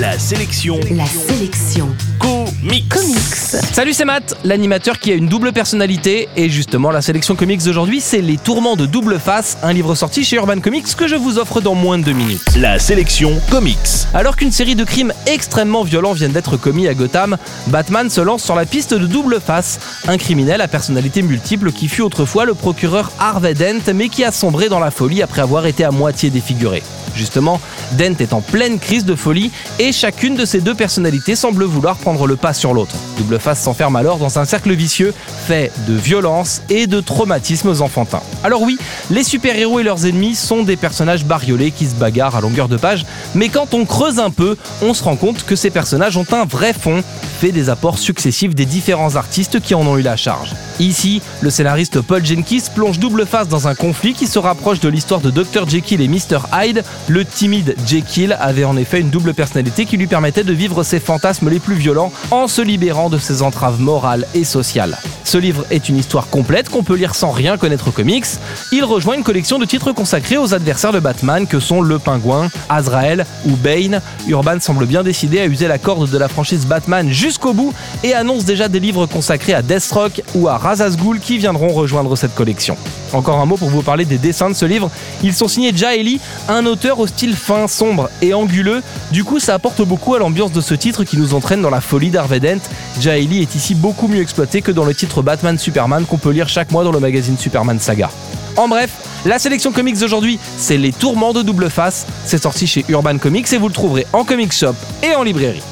La sélection. La sélection. Comics. Comics. Salut, c'est Matt, l'animateur qui a une double personnalité. Et justement, la sélection comics d'aujourd'hui, c'est Les Tourments de Double Face, un livre sorti chez Urban Comics que je vous offre dans moins de deux minutes. La sélection comics. Alors qu'une série de crimes extrêmement violents viennent d'être commis à Gotham, Batman se lance sur la piste de Double Face, un criminel à personnalité multiple qui fut autrefois le procureur Harvey Dent, mais qui a sombré dans la folie après avoir été à moitié défiguré. Justement, Dent est en pleine crise de folie et chacune de ces deux personnalités semble vouloir prendre le pas sur l'autre. Double Face s'enferme alors dans un cercle vicieux fait de violence et de traumatismes enfantins. Alors oui, les super-héros et leurs ennemis sont des personnages bariolés qui se bagarrent à longueur de page, mais quand on creuse un peu, on se rend compte que ces personnages ont un vrai fond, des apports successifs des différents artistes qui en ont eu la charge. Ici, le scénariste Paul Jenkins plonge double face dans un conflit qui se rapproche de l'histoire de Dr. Jekyll et Mr. Hyde. Le timide Jekyll avait en effet une double personnalité qui lui permettait de vivre ses fantasmes les plus violents en se libérant de ses entraves morales et sociales. Ce livre est une histoire complète qu'on peut lire sans rien connaître aux comics. Il rejoint une collection de titres consacrés aux adversaires de Batman que sont le Pingouin, Azrael ou Bane. Urban semble bien décidé à user la corde de la franchise Batman jusqu'au bout et annonce déjà des livres consacrés à Deathstroke ou à Ghul qui viendront rejoindre cette collection. Encore un mot pour vous parler des dessins de ce livre. Ils sont signés Jaeli, un auteur au style fin, sombre et anguleux. Du coup, ça apporte beaucoup à l'ambiance de ce titre qui nous entraîne dans la folie d'Harvey Dent. Jaeli est ici beaucoup mieux exploité que dans le titre Batman Superman qu'on peut lire chaque mois dans le magazine Superman Saga. En bref, la sélection comics d'aujourd'hui, c'est Les Tourments de Double Face. C'est sorti chez Urban Comics et vous le trouverez en comic shop et en librairie.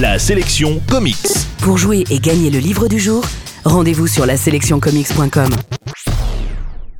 La sélection comics. Pour jouer et gagner le livre du jour, rendez-vous sur la sélectioncomics.com.